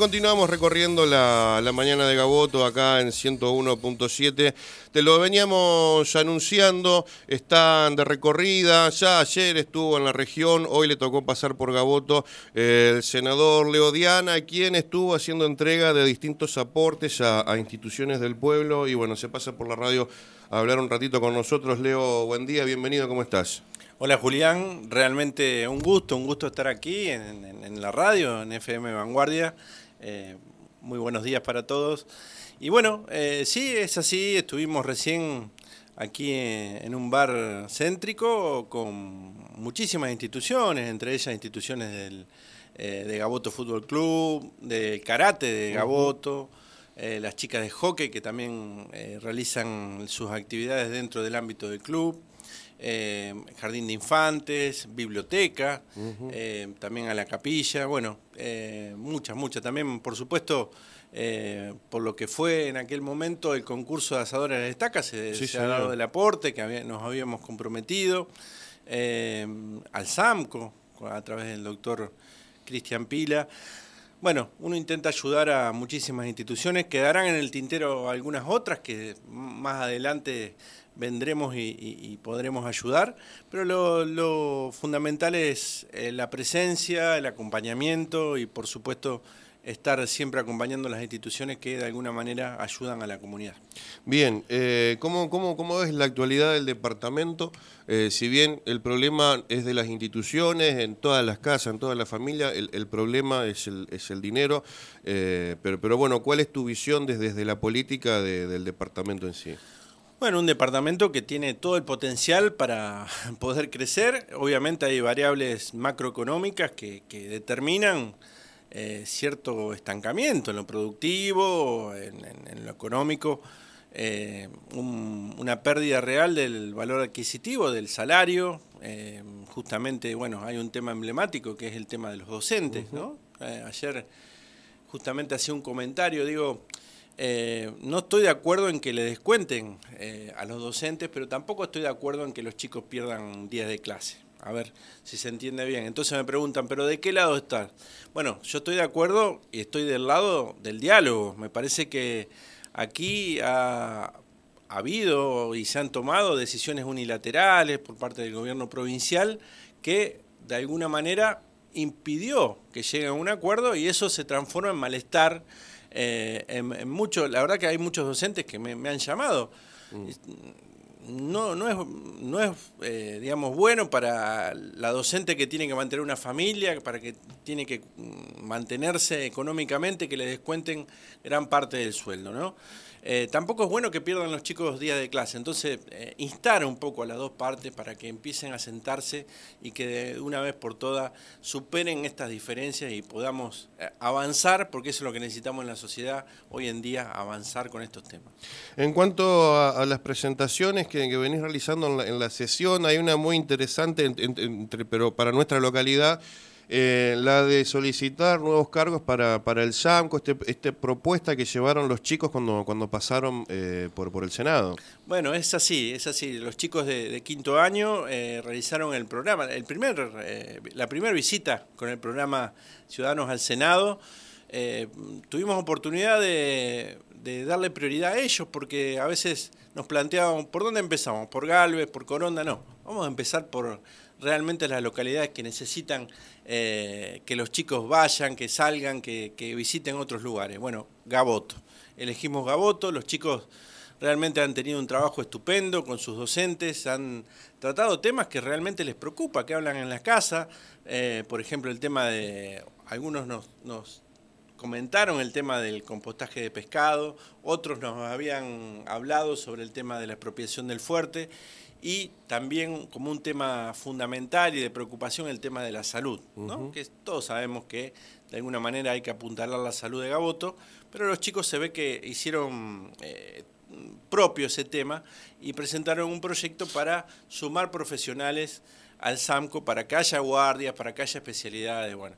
Continuamos recorriendo la, mañana de Gaboto acá en 101.7. Te lo veníamos anunciando, están de recorrida, ya ayer estuvo en la región, hoy le tocó pasar por Gaboto el senador Leo Diana, quien estuvo haciendo entrega de distintos aportes a, instituciones del pueblo y bueno, se pasa por la radio a hablar un ratito con nosotros. Leo, buen día, bienvenido, ¿cómo estás? Hola Julián, realmente un gusto, un gusto estar aquí en, la radio, en FM Vanguardia. Eh, muy buenos días para todos. Y bueno, eh, sí, es así, estuvimos recién aquí en, un bar céntrico con muchísimas instituciones, entre ellas instituciones del, eh, de Gaboto Fútbol Club, del karate de Gaboto. las chicas de hockey que también realizan sus actividades dentro del ámbito del club, eh, jardín de infantes, biblioteca, eh, también a la capilla, bueno, eh, muchas, muchas. También, por supuesto, por lo que fue en aquel momento el concurso de asadores de la estaca, se, ha dado el aporte que nos habíamos comprometido, al SAMCO, a través del doctor Cristian Pila. Bueno, uno intenta ayudar a muchísimas instituciones, quedarán en el tintero algunas otras que más adelante vendremos y, podremos ayudar, pero lo, fundamental es eh, la presencia, el acompañamiento y por supuesto estar siempre acompañando las instituciones que de alguna manera ayudan a la comunidad. Bien, eh, ¿cómo, cómo, es la actualidad del departamento? Eh, si bien el problema es de las instituciones, en todas las casas, en toda la familia, el, problema es el, es el dinero, pero, pero bueno, ¿cuál es tu visión desde, la política del departamento en sí? Bueno, un departamento que tiene todo el potencial para poder crecer. Obviamente hay variables macroeconómicas que, determinan eh, cierto estancamiento en lo productivo, en, lo económico, eh, una pérdida real del valor adquisitivo, del salario. Eh, justamente, bueno, hay un tema emblemático que es el tema de los docentes, ¿no? ayer justamente hacía un comentario, digo, eh, no estoy de acuerdo en que le descuenten eh, a los docentes, pero tampoco estoy de acuerdo en que los chicos pierdan días de clase. A ver si se entiende bien. Entonces me preguntan, ¿pero de qué lado estás? Bueno, yo estoy de acuerdo y estoy del lado del diálogo. Me parece que aquí ha, habido y se han tomado decisiones unilaterales por parte del gobierno provincial que de alguna manera impidió que llegue a un acuerdo y eso se transforma en malestar eh, en, mucho, la verdad que hay muchos docentes que me, han llamado. Mm. No, no es, no es eh, digamos, bueno para la docente que tiene que mantener una familia, para que tiene que mm, mantenerse económicamente, que le descuenten gran parte del sueldo, ¿no? Eh, tampoco es bueno que pierdan los chicos días de clase, entonces eh, instar un poco a las dos partes para que empiecen a sentarse y que de una vez por todas superen estas diferencias y podamos eh, avanzar, porque eso es lo que necesitamos en la sociedad hoy en día, avanzar con estos temas. En cuanto a, las presentaciones que, venís realizando en la, sesión, hay una muy interesante, pero para nuestra localidad, eh, la de solicitar nuevos cargos para, el SAMCO, esta este propuesta que llevaron los chicos cuando, pasaron eh, por, el Senado. Bueno, es así, es así. Los chicos de, quinto año eh, realizaron el programa, la primera visita con el programa Ciudadanos al Senado. Tuvimos oportunidad de, darle prioridad a ellos porque a veces nos planteábamos, ¿por dónde empezamos? ¿Por Galvez? ¿Por Coronda? No, vamos a empezar por realmente las localidades que necesitan eh, que los chicos vayan, que salgan, que, visiten otros lugares. Bueno, Gaboto. Elegimos Gaboto, los chicos realmente han tenido un trabajo estupendo con sus docentes, han tratado temas que realmente les preocupa, que hablan en la casa, eh, por ejemplo el tema de, algunos nos, comentaron el tema del compostaje de pescado, otros nos habían hablado sobre el tema de la expropiación del fuerte y también como un tema fundamental y de preocupación el tema de la salud, ¿no? que todos sabemos que de alguna manera hay que apuntalar la salud de Gaboto, pero los chicos se ve que hicieron eh, propio ese tema y presentaron un proyecto para sumar profesionales al SAMCO, para que haya guardias, para que haya especialidades. Bueno,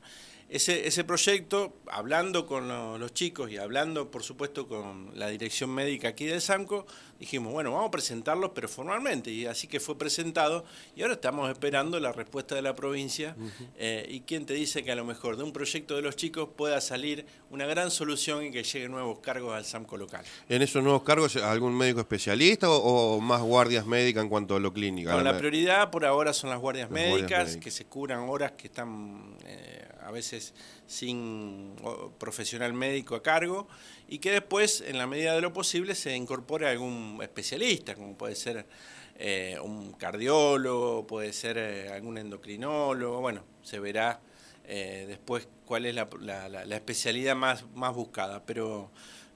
ese, ese proyecto, hablando con los chicos y hablando, por supuesto, con la dirección médica aquí del SAMCO, dijimos, bueno, vamos a presentarlos, pero formalmente. Y así que fue presentado y ahora estamos esperando la respuesta de la provincia. Eh, y quién te dice que a lo mejor de un proyecto de los chicos pueda salir una gran solución y que lleguen nuevos cargos al SAMCO local. ¿En esos nuevos cargos algún médico especialista o, más guardias médicas en cuanto a lo clínico? la prioridad por ahora son las guardias, médicas, que se curan horas que están eh, a veces sin profesional médico a cargo y que después, en la medida de lo posible, se incorpore algún especialista, como puede ser eh, un cardiólogo, puede ser eh, algún endocrinólogo, bueno, se verá eh, después cuál es la, especialidad más, más buscada, pero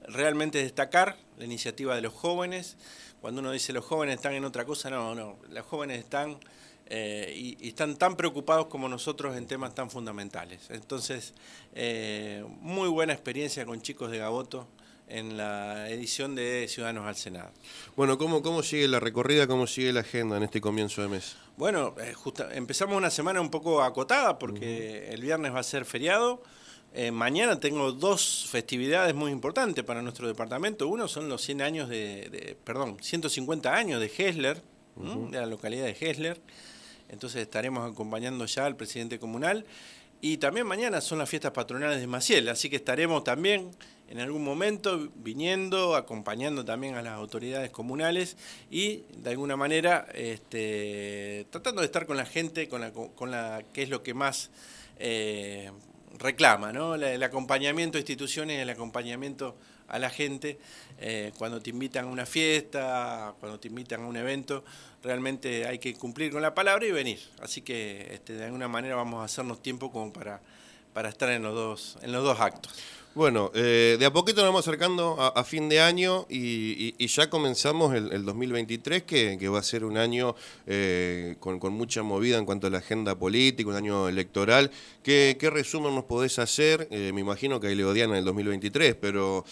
realmente destacar la iniciativa de los jóvenes, cuando uno dice los jóvenes están en otra cosa, no, no, los jóvenes están y, están tan preocupados como nosotros en temas tan fundamentales. Entonces, muy buena experiencia con chicos de Gaboto en la edición de Ciudadanos al Senado. Bueno, ¿cómo, cómo sigue la recorrida, cómo sigue la agenda en este comienzo de mes? Bueno, eh, empezamos una semana un poco acotada porque el viernes va a ser feriado. Eh, mañana tengo dos festividades muy importantes para nuestro departamento. Uno son los 100 años de, perdón, 150 años de Hessler, de la localidad de Hessler. Entonces estaremos acompañando ya al presidente comunal. Y también mañana son las fiestas patronales de Maciel, así que estaremos también en algún momento viniendo, acompañando también a las autoridades comunales y de alguna manera este, tratando de estar con la gente, con la, que es lo que más eh, reclama, ¿no? el acompañamiento a instituciones, el acompañamiento a la gente eh, cuando te invitan a una fiesta, cuando te invitan a un evento, realmente hay que cumplir con la palabra y venir. Así que este, de alguna manera vamos a hacernos tiempo como para, para estar en los dos, en los dos actos. Bueno, eh, de a poquito nos vamos acercando a, fin de año y, ya comenzamos el, 2023, que, va a ser un año eh, con, mucha movida en cuanto a la agenda política, un año electoral. ¿Qué, resumen nos podés hacer? Eh, me imagino que hay Leodiana en el 2023, pero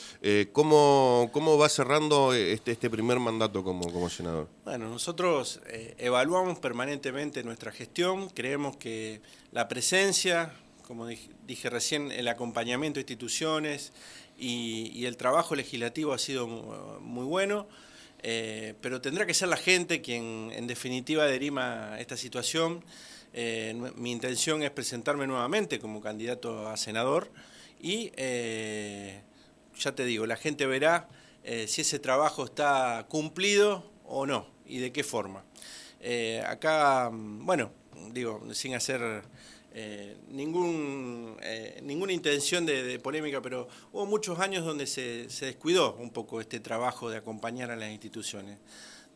¿cómo, ¿cómo va cerrando este, este primer mandato como, como senador? Bueno, nosotros evaluamos permanentemente nuestra gestión, creemos que la presencia, como dije, recién, el acompañamiento de instituciones y, el trabajo legislativo ha sido muy bueno, eh, pero tendrá que ser la gente quien en definitiva derima esta situación. Eh, mi intención es presentarme nuevamente como candidato a senador y eh, ya te digo, la gente verá si ese trabajo está cumplido o no y de qué forma. acá, bueno, digo, sin hacer eh, ningún, eh, ninguna intención de, polémica, pero hubo muchos años donde se, descuidó un poco este trabajo de acompañar a las instituciones,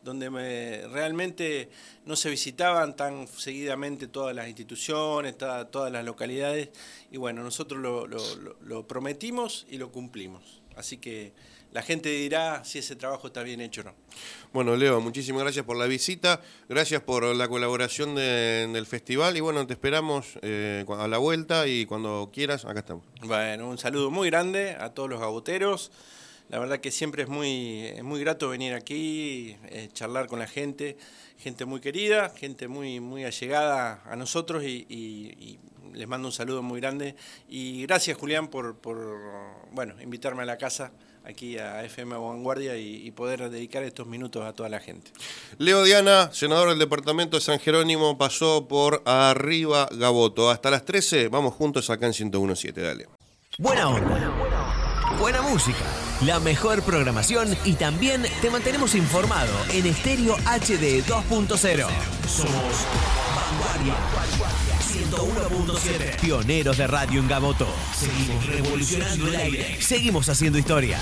donde realmente no se visitaban tan seguidamente todas las instituciones, todas las localidades, y bueno, nosotros lo prometimos y lo cumplimos. Así que la gente dirá si ese trabajo está bien hecho o no. Bueno, Leo, muchísimas gracias por la visita, gracias por la colaboración del festival y bueno, te esperamos eh, a la vuelta y cuando quieras, acá estamos. Bueno, un saludo muy grande a todos los gaboteros. La verdad que siempre es muy, muy grato venir aquí, eh, charlar con la gente, gente muy querida, gente muy, muy allegada a nosotros y, les mando un saludo muy grande. Y gracias Julián por, por bueno, invitarme a la casa aquí a FM Vanguardia y, poder dedicar estos minutos a toda la gente. Leo Diana, senador del departamento de San Jerónimo, pasó por Arriba Gaboto. Hasta las 13, vamos juntos acá en 1017, dale. Buena onda. Buena música, la mejor programación y también te mantenemos informado en Estéreo HD 2.0. Somos Vanguardia 101.7. Pioneros de radio en Gaboto. Seguimos revolucionando el aire. Seguimos haciendo historia.